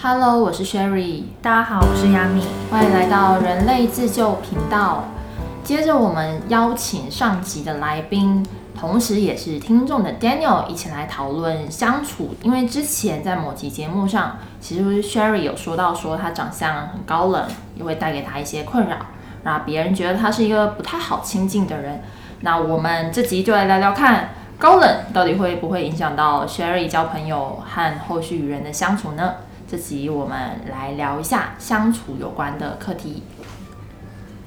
Hello，我是 Sherry，大家好，我是 Yami，欢迎来到人类自救频道。接着我们邀请上集的来宾，同时也是听众的 Daniel 一起来讨论相处。因为之前在某集节目上，其实 Sherry 有说到说他长相很高冷，也会带给他一些困扰，那别人觉得他是一个不太好亲近的人。那我们这集就来聊聊看，高冷到底会不会影响到 Sherry 交朋友和后续与人的相处呢？这集我们来聊一下相处有关的课题。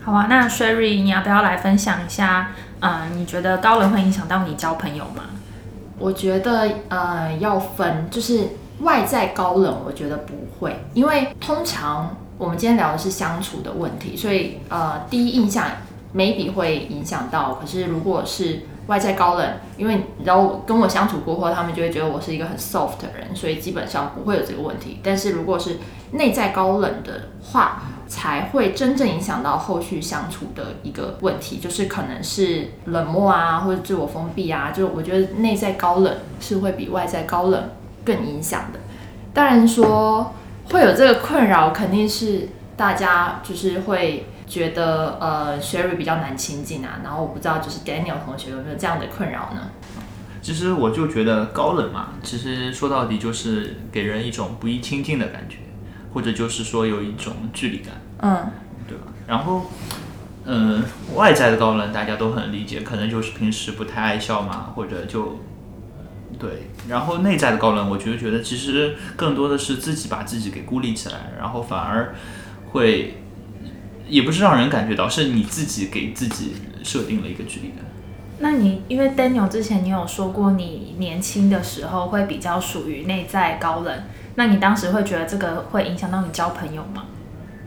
好啊，那 Sherry，你要不要来分享一下？嗯，你觉得高冷会影响到你交朋友吗？我觉得呃要分，就是外在高冷，我觉得不会，因为通常我们今天聊的是相处的问题，所以呃第一印象 maybe 会影响到。可是如果是外在高冷，因为然后跟我相处过后，他们就会觉得我是一个很 soft 的人，所以基本上不会有这个问题。但是如果是内在高冷的话，才会真正影响到后续相处的一个问题，就是可能是冷漠啊，或者自我封闭啊。就我觉得内在高冷是会比外在高冷更影响的。当然说会有这个困扰，肯定是大家就是会觉得呃，Sherry 比较难亲近啊。然后我不知道就是 Daniel 同学有没有这样的困扰呢？其实我就觉得高冷嘛，其实说到底就是给人一种不易亲近的感觉。或者就是说有一种距离感，嗯，对吧？然后，嗯，外在的高冷大家都很理解，可能就是平时不太爱笑嘛，或者就，对。然后内在的高冷，我就觉得其实更多的是自己把自己给孤立起来，然后反而会，也不是让人感觉到，是你自己给自己设定了一个距离感。那你因为 Daniel 之前你有说过，你年轻的时候会比较属于内在高冷。那你当时会觉得这个会影响到你交朋友吗？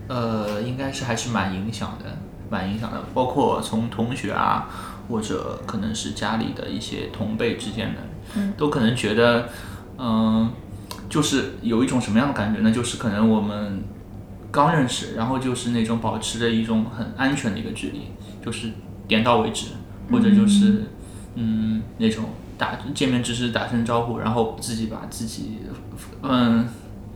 呃，应该是还是蛮影响的，蛮影响的。包括从同学啊，或者可能是家里的一些同辈之间的，嗯，都可能觉得，嗯，就是有一种什么样的感觉呢？就是可能我们刚认识，然后就是那种保持着一种很安全的一个距离，就是点到为止，或者就是嗯那种。打见面只是打声招呼，然后自己把自己，嗯，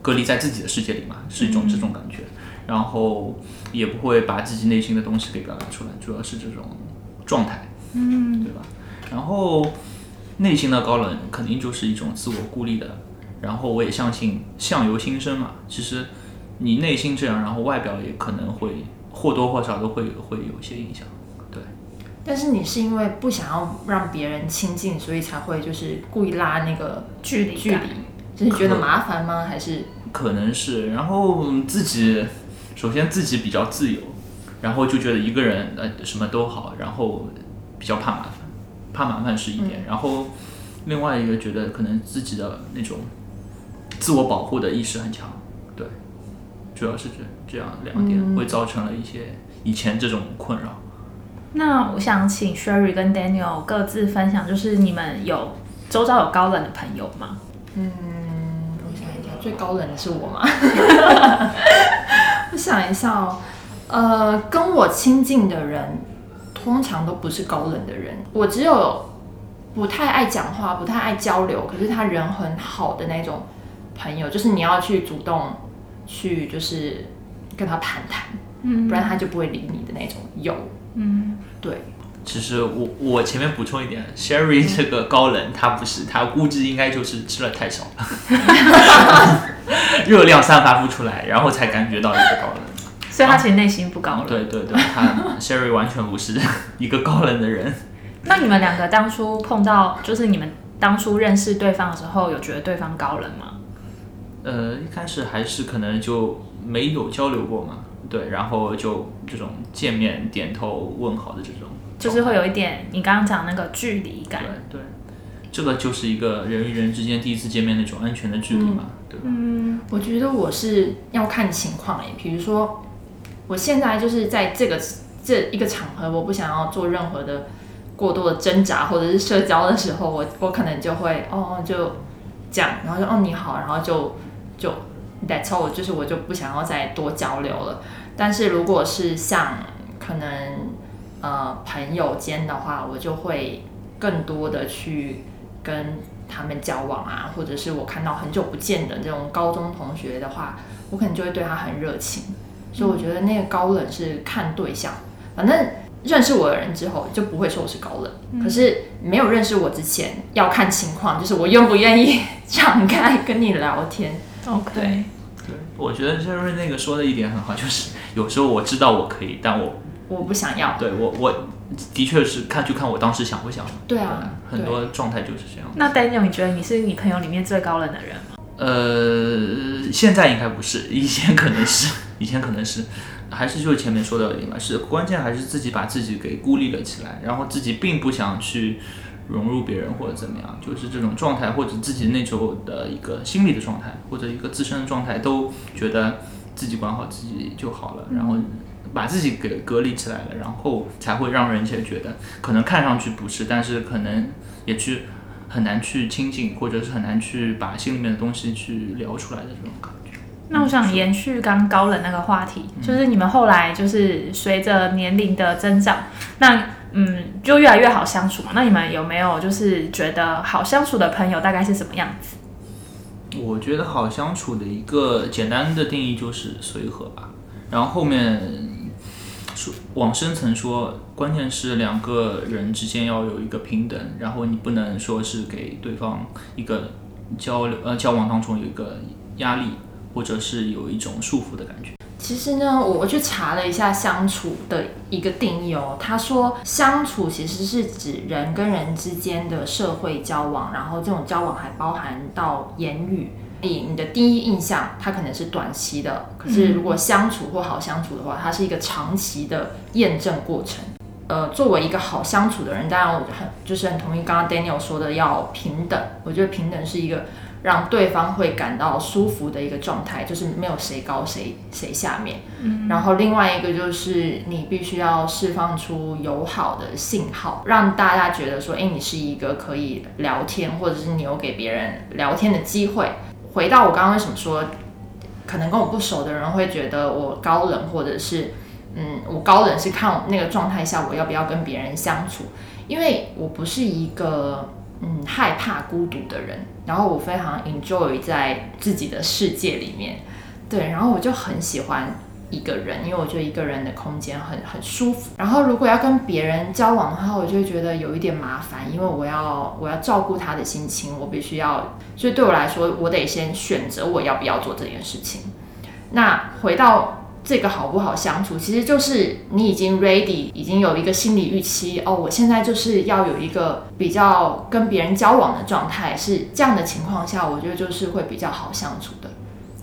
隔离在自己的世界里嘛，是一种这种感觉，然后也不会把自己内心的东西给表达出来，主要是这种状态，嗯，对吧？然后内心的高冷肯定就是一种自我孤立的，然后我也相信相由心生嘛，其实你内心这样，然后外表也可能会或多或少都会会有一些影响。对但是你是因为不想要让别人亲近，所以才会就是故意拉那个距离距离，就是觉得麻烦吗？还是可能是，然后自己首先自己比较自由，然后就觉得一个人呃什么都好，然后比较怕麻烦，怕麻烦是一点，然后另外一个觉得可能自己的那种自我保护的意识很强，对，主要是这这样两点会造成了一些以前这种困扰。那我想请 Sherry 跟 Daniel 各自分享，就是你们有周遭有高冷的朋友吗？嗯，我想一下，最高冷的是我吗？我想一下哦，呃，跟我亲近的人通常都不是高冷的人，我只有不太爱讲话、不太爱交流，可是他人很好的那种朋友，就是你要去主动去就是跟他谈谈，嗯，不然他就不会理你的那种有。嗯，对。其实我我前面补充一点，Sherry 这个高冷，他不是，他估计应该就是吃了太少了，热量散发不出来，然后才感觉到一个高冷。所以他其实内心不高冷。对对对，他 Sherry 完全不是一个高冷的人。那你们两个当初碰到，就是你们当初认识对方的时候，有觉得对方高冷吗？呃，一开始还是可能就没有交流过嘛。对，然后就这种见面点头问好的这种，就是会有一点你刚刚讲那个距离感。对对，这个就是一个人与人之间第一次见面那种安全的距离嘛，对吧？嗯，我觉得我是要看情况诶，比如说我现在就是在这个这一个场合，我不想要做任何的过多的挣扎或者是社交的时候，我我可能就会哦就讲，然后就哦你好，然后就就 that's all，就是我就不想要再多交流了。但是如果是像可能呃朋友间的话，我就会更多的去跟他们交往啊，或者是我看到很久不见的这种高中同学的话，我可能就会对他很热情。所以我觉得那个高冷是看对象，反正认识我的人之后就不会说我是高冷。可是没有认识我之前要看情况，就是我愿不愿意 敞开跟你聊天。OK，对对，我觉得 Jerry 那个说的一点很好，就是有时候我知道我可以，但我我不想要。对我我的确是看就看我当时想不想。对啊，很多状态就是这样。那 Daniel，你觉得你是你朋友里面最高冷的人吗？呃，现在应该不是，以前可能是，以前可能是，还是就是前面说的嘛，是关键还是自己把自己给孤立了起来，然后自己并不想去融入别人或者怎么样，就是这种状态或者自己那时候的一个心理的状态或者一个自身的状态，都觉得自己管好自己就好了，然后把自己给隔离起来了，然后才会让人家觉得可能看上去不是，但是可能也去。很难去亲近，或者是很难去把心里面的东西去聊出来的这种感觉。那我想延续刚高冷那个话题，就是你们后来就是随着年龄的增长，那嗯就越来越好相处嘛。那你们有没有就是觉得好相处的朋友大概是什么样子？我觉得好相处的一个简单的定义就是随和吧，然后后面说往深层说，关键是两个人之间要有一个平等，然后你不能说是给对方一个交流呃交往当中有一个压力，或者是有一种束缚的感觉。其实呢，我我去查了一下相处的一个定义哦。他说，相处其实是指人跟人之间的社会交往，然后这种交往还包含到言语。以你的第一印象，它可能是短期的，可是如果相处或好相处的话，它是一个长期的验证过程。呃，作为一个好相处的人，当然我很就是很同意刚刚 Daniel 说的要平等。我觉得平等是一个让对方会感到舒服的一个状态，就是没有谁高谁谁下面。嗯，然后另外一个就是你必须要释放出友好的信号，让大家觉得说，哎，你是一个可以聊天，或者是你有给别人聊天的机会。回到我刚刚为什么说，可能跟我不熟的人会觉得我高冷，或者是。嗯，我高冷是看那个状态下我要不要跟别人相处，因为我不是一个嗯害怕孤独的人，然后我非常 enjoy 在自己的世界里面，对，然后我就很喜欢一个人，因为我觉得一个人的空间很很舒服。然后如果要跟别人交往的话，我就觉得有一点麻烦，因为我要我要照顾他的心情，我必须要，所以对我来说，我得先选择我要不要做这件事情。那回到。这个好不好相处，其实就是你已经 ready，已经有一个心理预期哦。我现在就是要有一个比较跟别人交往的状态，是这样的情况下，我觉得就是会比较好相处的，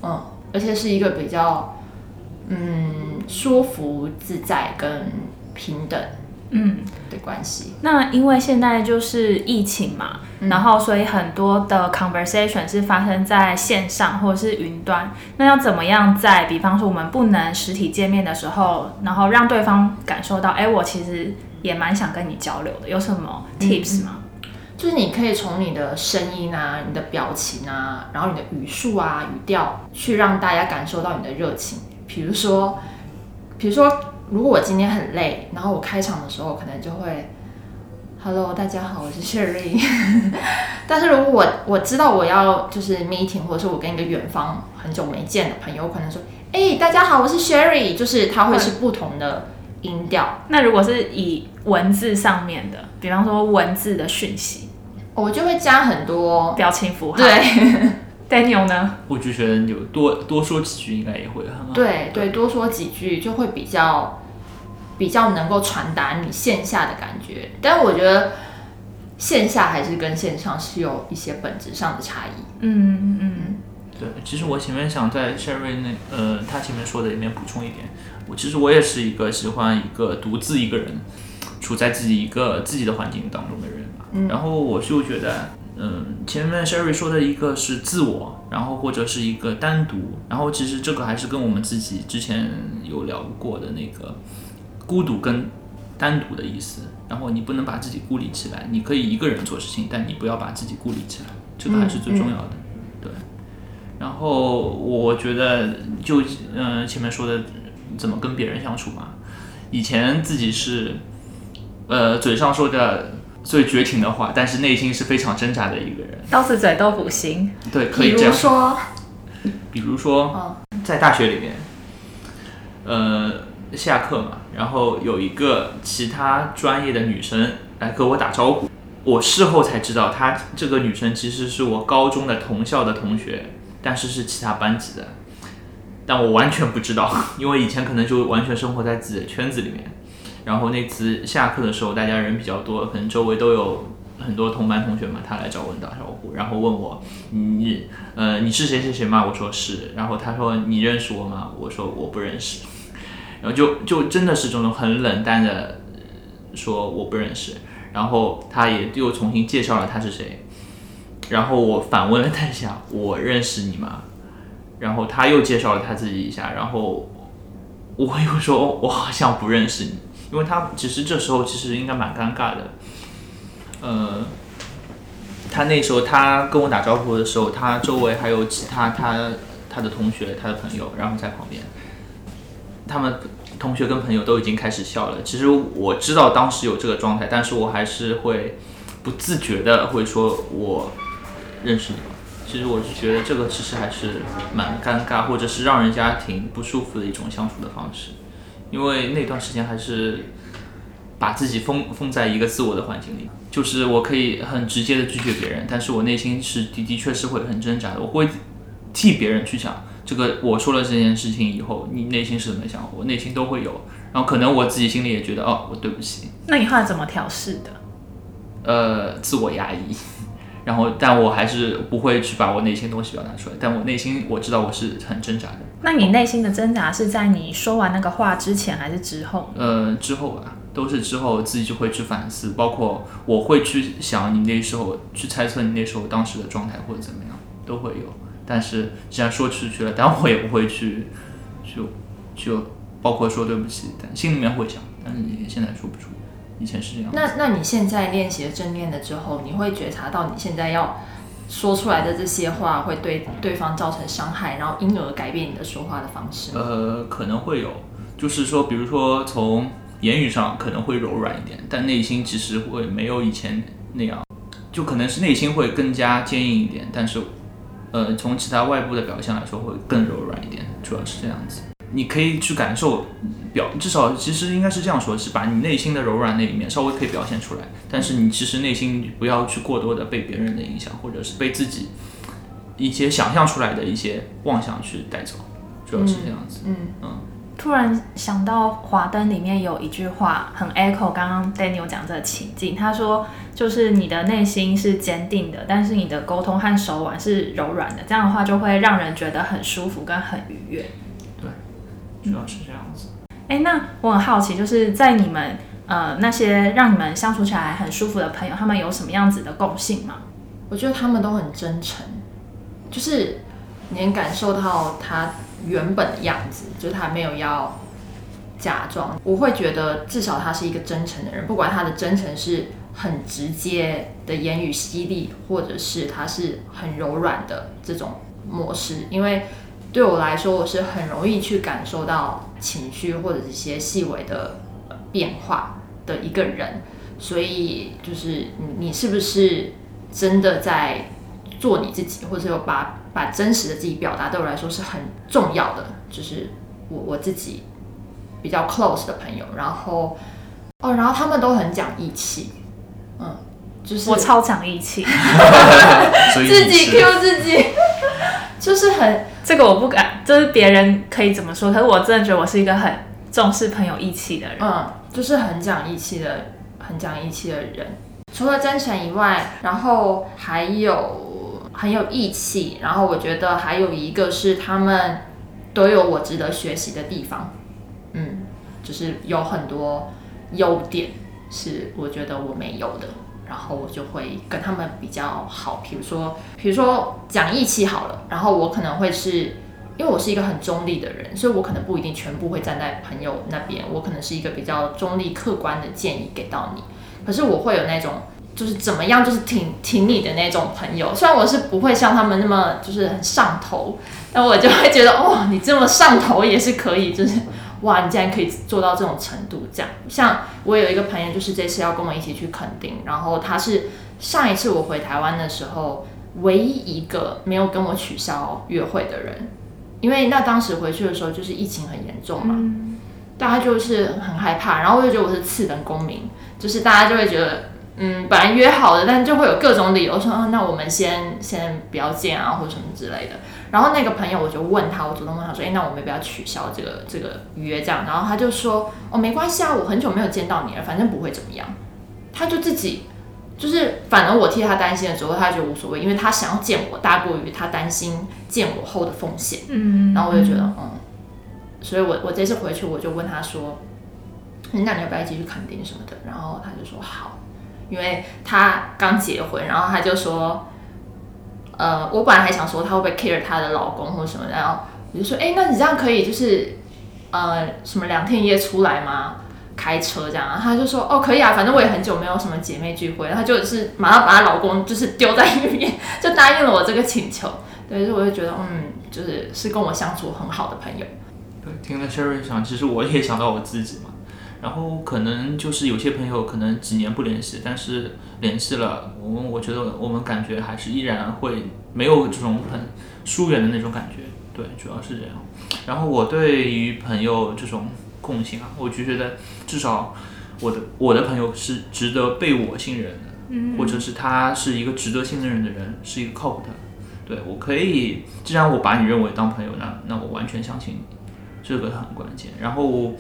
嗯，而且是一个比较嗯舒服、自在跟平等嗯的关系。那因为现在就是疫情嘛，然后所以很多的 conversation 是发生在线上或者是云端。那要怎么样在，比方说我们不能实体见面的时候，然后让对方感受到，哎，我其实也蛮想跟你交流的，有什么 tips 吗？就是你可以从你的声音啊、你的表情啊，然后你的语速啊、语调，去让大家感受到你的热情。比如说，比如说，如果我今天很累，然后我开场的时候可能就会，Hello，大家好，我是 Sherry。但是如果我我知道我要就是 meeting，或者是我跟一个远方很久没见的朋友，我可能说，哎，大家好，我是 Sherry，就是它会是不同的音调。那如果是以文字上面的，比方说文字的讯息，我就会加很多表情符号。对。Daniel 呢？我就觉得有多多说几句应该也会很好。对对，多说几句就会比较比较能够传达你线下的感觉。但我觉得线下还是跟线上是有一些本质上的差异。嗯嗯嗯。对，其实我前面想在 Sherry 那呃他前面说的里面补充一点，我其实我也是一个喜欢一个独自一个人处在自己一个自己的环境当中的人嘛。嗯。然后我就觉得。嗯，前面 Sherry 说的一个是自我，然后或者是一个单独，然后其实这个还是跟我们自己之前有聊过的那个孤独跟单独的意思。然后你不能把自己孤立起来，你可以一个人做事情，但你不要把自己孤立起来，这个还是最重要的。对。然后我觉得就嗯前面说的怎么跟别人相处嘛，以前自己是呃嘴上说的。最绝情的话，但是内心是非常挣扎的一个人。刀子嘴豆腐心，对，可以这样说。说，比如说，嗯在大学里面，呃，下课嘛，然后有一个其他专业的女生来跟我打招呼，我事后才知道，她这个女生其实是我高中的同校的同学，但是是其他班级的，但我完全不知道，因为以前可能就完全生活在自己的圈子里面。然后那次下课的时候，大家人比较多，可能周围都有很多同班同学嘛，他来找我打招呼，然后问我你呃你是谁谁谁吗？我说是，然后他说你认识我吗？我说我不认识，然后就就真的是这种很冷淡的说我不认识，然后他也又重新介绍了他是谁，然后我反问了他一下，我认识你吗？然后他又介绍了他自己一下，然后我又说我好像不认识你，因为他其实这时候其实应该蛮尴尬的，呃，他那时候他跟我打招呼的时候，他周围还有其他他他的同学、他的朋友，然后在旁边，他们同学跟朋友都已经开始笑了。其实我知道当时有这个状态，但是我还是会不自觉的会说我认识你？其实我是觉得这个其实还是蛮尴尬，或者是让人家挺不舒服的一种相处的方式，因为那段时间还是把自己封封在一个自我的环境里，就是我可以很直接的拒绝别人，但是我内心是的的确是会很挣扎的，我会替别人去想，这个我说了这件事情以后，你内心是怎么想，我内心都会有，然后可能我自己心里也觉得，哦，我对不起，那你后来怎么调试的？呃，自我压抑，然后但我还是不会去把我内心东西表达出来，但我内心我知道我是很挣扎的，那你内心的挣扎是在你说完那个话之前还是之后？呃，之后吧，都是之后自己就会去反思，包括我会去想你那时候去猜测你那时候当时的状态或者怎么样，都会有。但是既然说出去了，但我也不会去，就就包括说对不起，但心里面会想，但是你现在说不出。以前是这样。那那你现在练习了正念了之后，你会觉察到你现在要说出来的这些话会对对方造成伤害，然后因而改变你的说话的方式吗？呃，可能会有，就是说，比如说从言语上可能会柔软一点，但内心其实会没有以前那样，就可能是内心会更加坚硬一点，但是，呃，从其他外部的表现来说会更柔软一点，主要是这样子。你可以去感受表，至少其实应该是这样说，是把你内心的柔软那一面稍微可以表现出来，但是你其实内心不要去过多的被别人的影响，或者是被自己一些想象出来的一些妄想去带走，主要是这样子。嗯嗯突然想到《华灯》里面有一句话很 echo 刚刚 Daniel 讲这个情境，他说就是你的内心是坚定的，但是你的沟通和手腕是柔软的，这样的话就会让人觉得很舒服跟很愉悦。主要是这样子。哎，那我很好奇，就是在你们呃那些让你们相处起来很舒服的朋友，他们有什么样子的共性吗？我觉得他们都很真诚，就是你能感受到他原本的样子，就是他没有要假装。我会觉得至少他是一个真诚的人，不管他的真诚是很直接的言语犀利，或者是他是很柔软的这种模式，因为对我来说，我是很容易去感受到情绪或者一些细微的呃变化的一个人，所以就是你你是不是真的在做你自己，或者有把把真实的自己表达，对我来说是很重要的。就是我我自己比较 close 的朋友，然后哦，然后他们都很讲义气，嗯，就是我超讲义气，自己 Q 自己，就是很这个我不敢，就是别人可以怎么说，可是我真的觉得我是一个很重视朋友义气的人。嗯，就是很讲义气的，很讲义气的人。除了真诚以外，然后还有很有义气，然后我觉得还有一个是他们都有我值得学习的地方。嗯，就是有很多优点是我觉得我没有的，然后我就会跟他们比较好。比如说，比如说讲义气好了，然后我可能会是。因为我是一个很中立的人，所以我可能不一定全部会站在朋友那边，我可能是一个比较中立、客观的建议给到你。可是我会有那种就是怎么样，就是挺挺你的那种朋友。虽然我是不会像他们那么就是很上头，但我就会觉得哦，你这么上头也是可以，就是哇，你竟然可以做到这种程度，这样。像我有一个朋友，就是这次要跟我一起去垦丁，然后他是上一次我回台湾的时候，唯一一个没有跟我取消约会的人，因为那当时回去的时候就是疫情很严重嘛，大家就是很害怕，然后我就觉得我是次等公民，就是大家就会觉得。嗯，本来约好的，但就会有各种理由说，啊，那我们先先不要见啊，或者什么之类的。然后那个朋友，我就问他，我主动问他说，哎，那我们要不要取消这个这个约？这样，然后他就说，哦，没关系啊，我很久没有见到你了，反正不会怎么样。他就自己，就是反而我替他担心的时候，他觉得无所谓，因为他想要见我，大过于他担心见我后的风险。嗯，然后我就觉得，嗯，所以我我这次回去，我就问他说，那你要不要一起去垦丁什么的？然后他就说好。因为他刚结婚，然后他就说，呃，我本来还想说她会不会 care 她的老公或什么，然后我就说，哎，那你这样可以就是，呃，什么两天一夜出来吗？开车这样啊，她就说，哦，可以啊，反正我也很久没有什么姐妹聚会，她就是马上把她老公就是丢在一边，就答应了我这个请求。对，所以我就觉得，嗯，就是是跟我相处很好的朋友。对，听了 Sherry 讲，其实我也想到我自己嘛。然后可能就是有些朋友可能几年不联系，但是联系了，我们我觉得我们感觉还是依然会没有这种很疏远的那种感觉，对，主要是这样。然后我对于朋友这种共性啊，我就觉得至少我的我的朋友是值得被我信任的，嗯，或者是他是一个值得信任的人，是一个靠谱的，对我可以，既然我把你认为当朋友，那那我完全相信你，这个很关键。然后。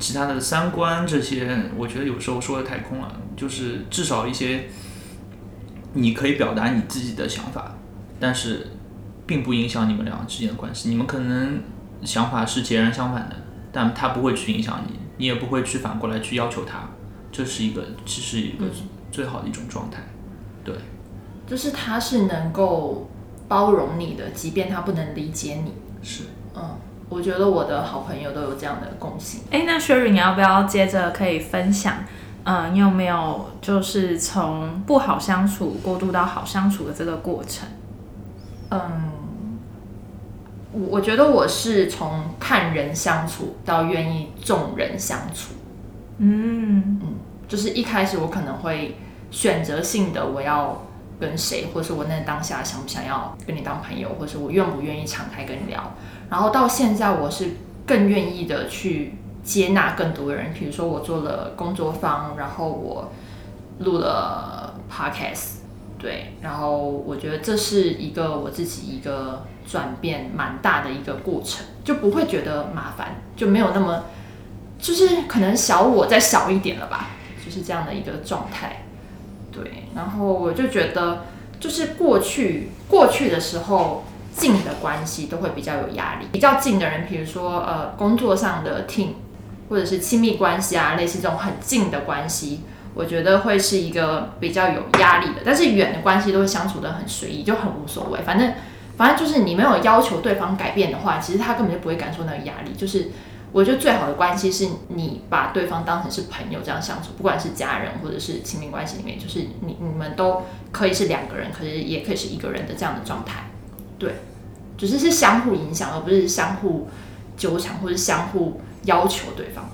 其他的三观这些，我觉得有时候说的太空了。就是至少一些，你可以表达你自己的想法，但是并不影响你们两个之间的关系。你们可能想法是截然相反的，但他不会去影响你，你也不会去反过来去要求他。这是一个，其实一个最好的一种状态。对，就是他是能够包容你的，即便他不能理解你。是，嗯。我觉得我的好朋友都有这样的共性。哎，那 Sherry，你要不要接着可以分享？嗯，你有没有就是从不好相处过渡到好相处的这个过程？嗯，我我觉得我是从看人相处到愿意众人相处。嗯嗯，就是一开始我可能会选择性的我要跟谁，或者是我那当下想不想要跟你当朋友，或者是我愿不愿意敞开跟你聊。然后到现在，我是更愿意的去接纳更多的人。比如说，我做了工作坊，然后我录了 podcast，对，然后我觉得这是一个我自己一个转变蛮大的一个过程，就不会觉得麻烦，就没有那么，就是可能小我再小一点了吧，就是这样的一个状态，对。然后我就觉得，就是过去过去的时候。近的关系都会比较有压力，比较近的人，比如说呃工作上的 team，或者是亲密关系啊，类似这种很近的关系，我觉得会是一个比较有压力的。但是远的关系都会相处的很随意，就很无所谓。反正反正就是你没有要求对方改变的话，其实他根本就不会感受那个压力。就是我觉得最好的关系是你把对方当成是朋友这样相处，不管是家人或者是亲密关系里面，就是你你们都可以是两个人，可是也可以是一个人的这样的状态。对，只是是相互影响，而不是相互纠缠或者相互要求对方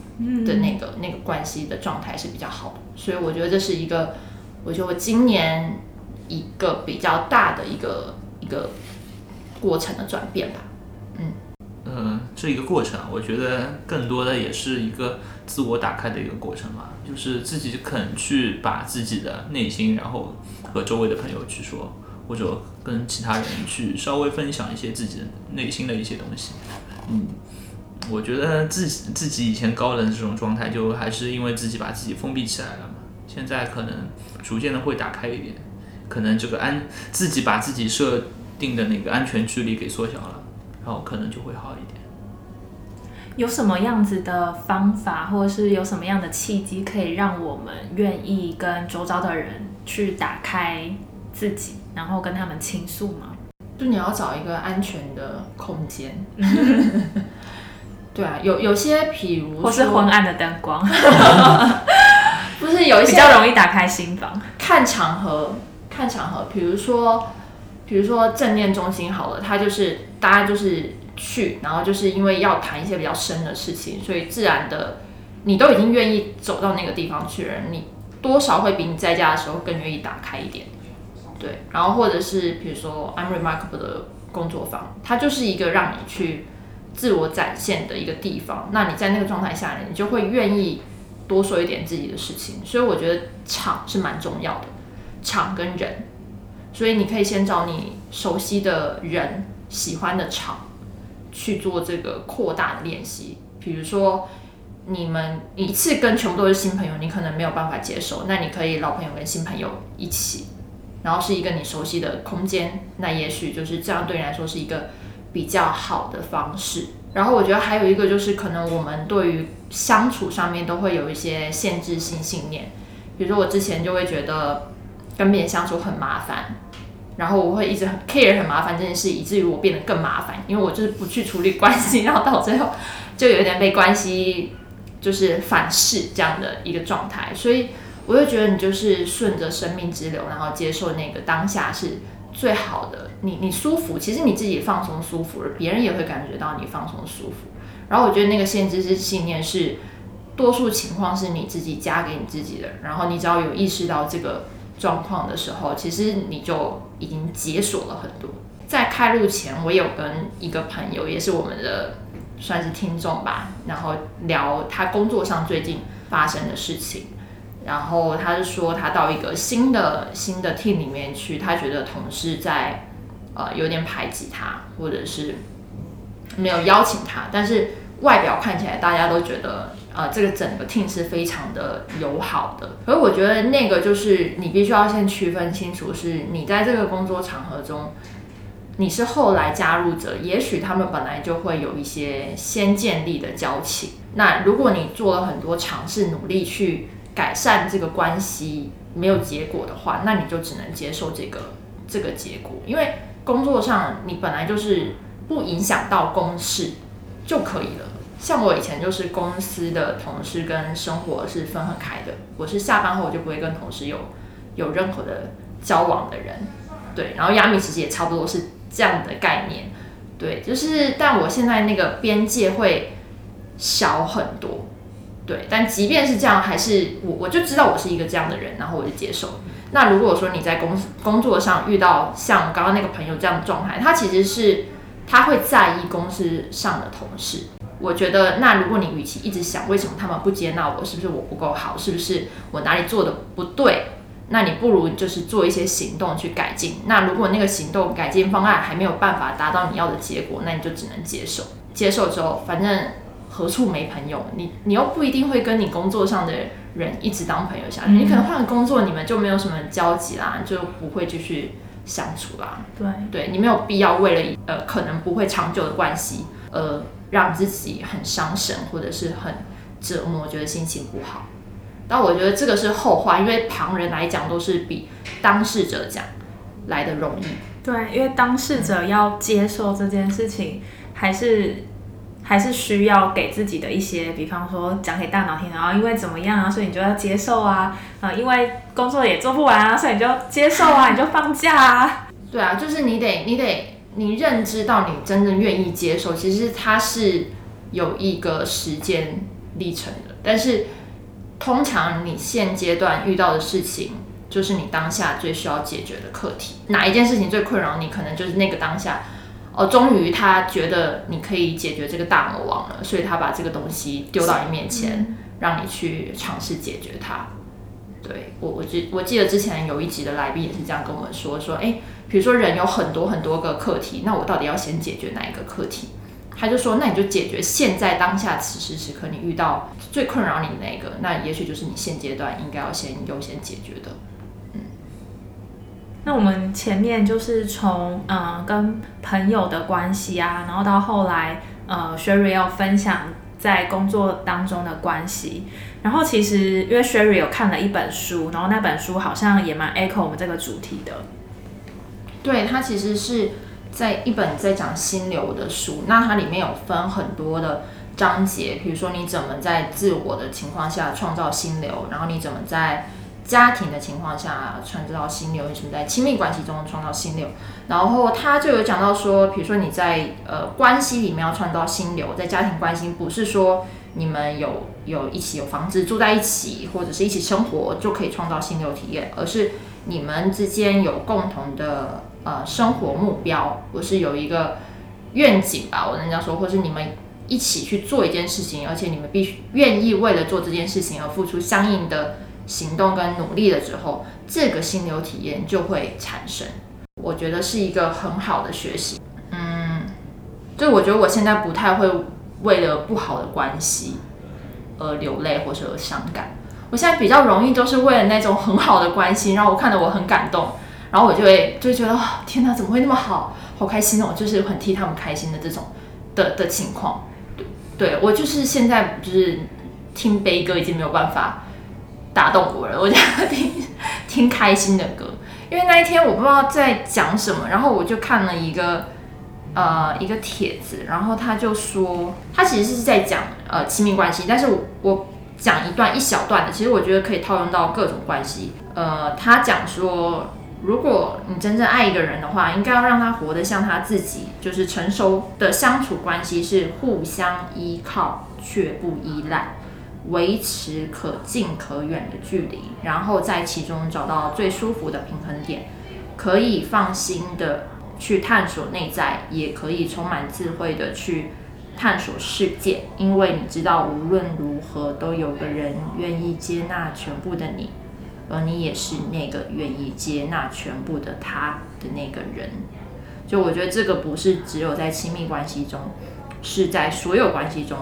的那个那个关系的状态是比较好的。所以我觉得这是一个，我觉得我今年一个比较大的一个一个过程的转变吧。嗯，呃，这一个过程，我觉得更多的也是一个自我打开的一个过程嘛，就是自己肯去把自己的内心，然后和周围的朋友去说。或者跟其他人去稍微分享一些自己内心的一些东西，嗯，我觉得自己自己以前高冷的这种状态，就还是因为自己把自己封闭起来了嘛。现在可能逐渐的会打开一点，可能这个安自己把自己设定的那个安全距离给缩小了，然后可能就会好一点。有什么样子的方法，或者是有什么样的契机，可以让我们愿意跟周遭的人去打开自己？然后跟他们倾诉吗？就你要找一个安全的空间。对啊，有有些，譬如或是昏暗的灯光，不是有一些比较容易打开心房。看场合，看场合，比如说，比如说正念中心好了，它就是大家就是去，然后就是因为要谈一些比较深的事情，所以自然的你都已经愿意走到那个地方去了，你多少会比你在家的时候更愿意打开一点。对，然后或者是比如说 I'm Remarkable 的工作坊，它就是一个让你去自我展现的一个地方。那你在那个状态下呢，你就会愿意多说一点自己的事情。所以我觉得场是蛮重要的，场跟人。所以你可以先找你熟悉的人、喜欢的场去做这个扩大的练习。比如说，你们一次跟全部都是新朋友，你可能没有办法接受，那你可以老朋友跟新朋友一起。然后是一个你熟悉的空间，那也许就是这样对你来说是一个比较好的方式。然后我觉得还有一个就是，可能我们对于相处上面都会有一些限制性信念，比如说我之前就会觉得跟别人相处很麻烦，然后我会一直很 care 很麻烦这件事，以至于我变得更麻烦，因为我就是不去处理关系，然后到最后就有点被关系就是反噬这样的一个状态，所以。我就觉得你就是顺着生命之流，然后接受那个当下是最好的。你你舒服，其实你自己放松舒服了，别人也会感觉到你放松舒服。然后我觉得那个限制是信念，是多数情况是你自己加给你自己的。然后你只要有意识到这个状况的时候，其实你就已经解锁了很多。在开录前，我有跟一个朋友，也是我们的算是听众吧，然后聊他工作上最近发生的事情。然后他是说，他到一个新的新的 team 里面去，他觉得同事在呃有点排挤他，或者是没有邀请他。但是外表看起来，大家都觉得呃这个整个 team 是非常的友好的。而我觉得那个就是你必须要先区分清楚，是你在这个工作场合中，你是后来加入者，也许他们本来就会有一些先建立的交情。那如果你做了很多尝试，努力去。改善这个关系没有结果的话，那你就只能接受这个这个结果，因为工作上你本来就是不影响到公事就可以了。像我以前就是公司的同事跟生活是分很开的，我是下班后我就不会跟同事有有任何的交往的人。对，然后亚米其实也差不多是这样的概念。对，就是但我现在那个边界会小很多。对，但即便是这样，还是我我就知道我是一个这样的人，然后我就接受。那如果说你在公工作上遇到像刚刚那个朋友这样的状态，他其实是他会在意公司上的同事。我觉得，那如果你与其一直想为什么他们不接纳我，是不是我不够好，是不是我哪里做的不对，那你不如就是做一些行动去改进。那如果那个行动改进方案还没有办法达到你要的结果，那你就只能接受。接受之后，反正。何处没朋友？你你又不一定会跟你工作上的人一直当朋友下去，你可能换个工作，你们就没有什么交集啦，就不会继续相处啦。对，对你没有必要为了呃可能不会长久的关系，呃让自己很伤神或者是很折磨，觉得心情不好。但我觉得这个是后话，因为旁人来讲都是比当事者讲来的容易。对，因为当事者要接受这件事情，还是。还是需要给自己的一些，比方说讲给大脑听，然后因为怎么样啊，所以你就要接受啊，啊，因为工作也做不完啊，所以你就接受啊，你就放假啊。对啊，就是你得你得你认知到你真正愿意接受，其实它是有一个时间历程的。但是通常你现阶段遇到的事情，就是你当下最需要解决的课题。哪一件事情最困扰你，可能就是那个当下。哦，终于他觉得你可以解决这个大魔王了，所以他把这个东西丢到你面前，让你去尝试解决它。对我，我记我记得之前有一集的来宾也是这样跟我们说，说哎，比如说人有很多很多个课题，那我到底要先解决哪一个课题？他就说，那你就解决现在当下此时此刻你遇到最困扰你的那个，那也许就是你现阶段应该要先优先解决的。那我们前面就是从嗯跟朋友的关系啊，然后到后来呃 Sherry 要分享在工作当中的关系，然后其实因为 Sherry 有看了一本书，然后那本书好像也蛮 echo 我们这个主题的。对，它其实是在一本在讲心流的书，那它里面有分很多的章节，比如说你怎么在自我的情况下创造心流，然后你怎么在家庭的情况下创造心流，为什么在亲密关系中创造心流？然后他就有讲到说，比如说你在呃关系里面要创造心流，在家庭关系不是说你们有有一起有房子住在一起，或者是一起生活就可以创造心流体验，而是你们之间有共同的呃生活目标，或是有一个愿景吧，我人家说，或是你们一起去做一件事情，而且你们必须愿意为了做这件事情而付出相应的。行动跟努力了之后，这个心流体验就会产生。我觉得是一个很好的学习。嗯，就我觉得我现在不太会为了不好的关系而流泪或者伤感。我现在比较容易都是为了那种很好的关系，让我看得我很感动，然后我就会就觉得天哪，怎么会那么好，好开心哦，就是很替他们开心的这种的的情况。对我就是现在就是听悲歌已经没有办法。打动我了，我就听听开心的歌，因为那一天我不知道在讲什么，然后我就看了一个呃一个帖子，然后他就说他其实是在讲呃亲密关系，但是我我讲一段一小段的，其实我觉得可以套用到各种关系。呃，他讲说，如果你真正爱一个人的话，应该要让他活得像他自己，就是成熟的相处关系是互相依靠却不依赖。维持可近可远的距离，然后在其中找到最舒服的平衡点，可以放心的去探索内在，也可以充满智慧的去探索世界。因为你知道，无论如何都有个人愿意接纳全部的你，而你也是那个愿意接纳全部的他的那个人。就我觉得这个不是只有在亲密关系中，是在所有关系中。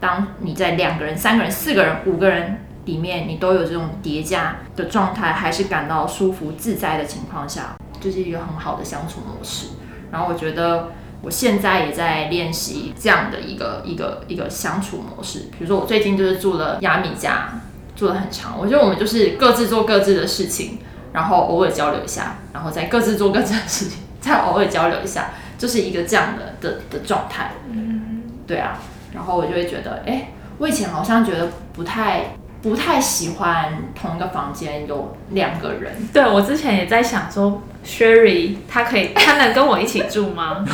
当你在两个人、三个人、四个人、五个人里面，你都有这种叠加的状态，还是感到舒服自在的情况下，就是一个很好的相处模式。然后我觉得我现在也在练习这样的一个一个一个相处模式。比如说我最近就是住了亚米家，住了很长。我觉得我们就是各自做各自的事情，然后偶尔交流一下，然后再各自做各自的事情，再偶尔交流一下，就是一个这样的的的状态。嗯，对啊。然后我就会觉得，哎，我以前好像觉得不太不太喜欢同一个房间有两个人。对我之前也在想说，Sherry 他可以，他能跟我一起住吗？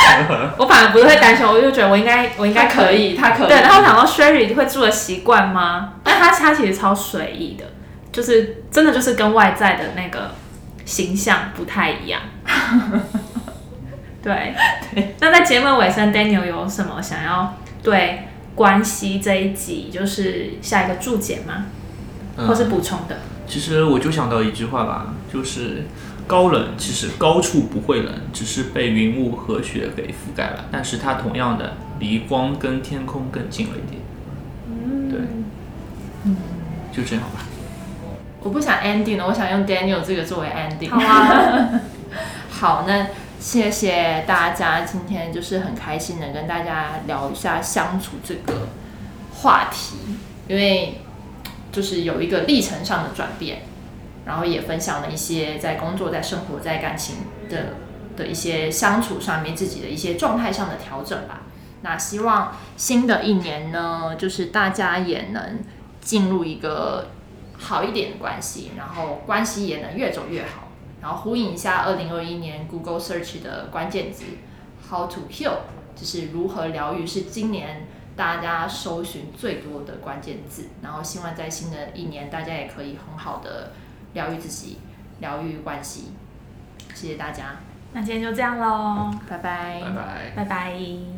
我反而不是会担心，我就觉得我应该我应该可以，他可以。对，然后想到 Sherry 会住的习惯吗？但他他其实超随意的，就是真的就是跟外在的那个形象不太一样。对对。那在节目尾声，Daniel 有什么想要？对关系这一集，就是下一个注解吗？或是补充的？其实我就想到一句话吧，就是高冷，其实高处不会冷，只是被云雾和雪给覆盖了。但是它同样的离光跟天空更近了一点。嗯，对，嗯，就这样吧。我不想 ending 了，我想用 Daniel 这个作为 ending。好啊。好，那。谢谢大家，今天就是很开心能跟大家聊一下相处这个话题，因为就是有一个历程上的转变，然后也分享了一些在工作、在生活、在感情的的一些相处上面自己的一些状态上的调整吧。那希望新的一年呢，就是大家也能进入一个好一点的关系，然后关系也能越走越好。然后呼应一下二零二一年 Google Search 的关键字 How to Heal，就是如何疗愈，是今年大家搜寻最多的关键字。然后希望在新的一年，大家也可以很好的疗愈自己，疗愈关系。谢谢大家，那今天就这样喽，拜拜，拜拜，拜拜。